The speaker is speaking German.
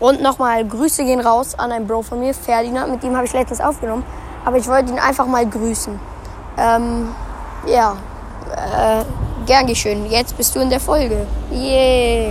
Und nochmal Grüße gehen raus an einen Bro von mir, Ferdinand. Mit dem habe ich letztens aufgenommen. Aber ich wollte ihn einfach mal grüßen. Ähm, ja, äh, gern geschehen. Jetzt bist du in der Folge. Yeah.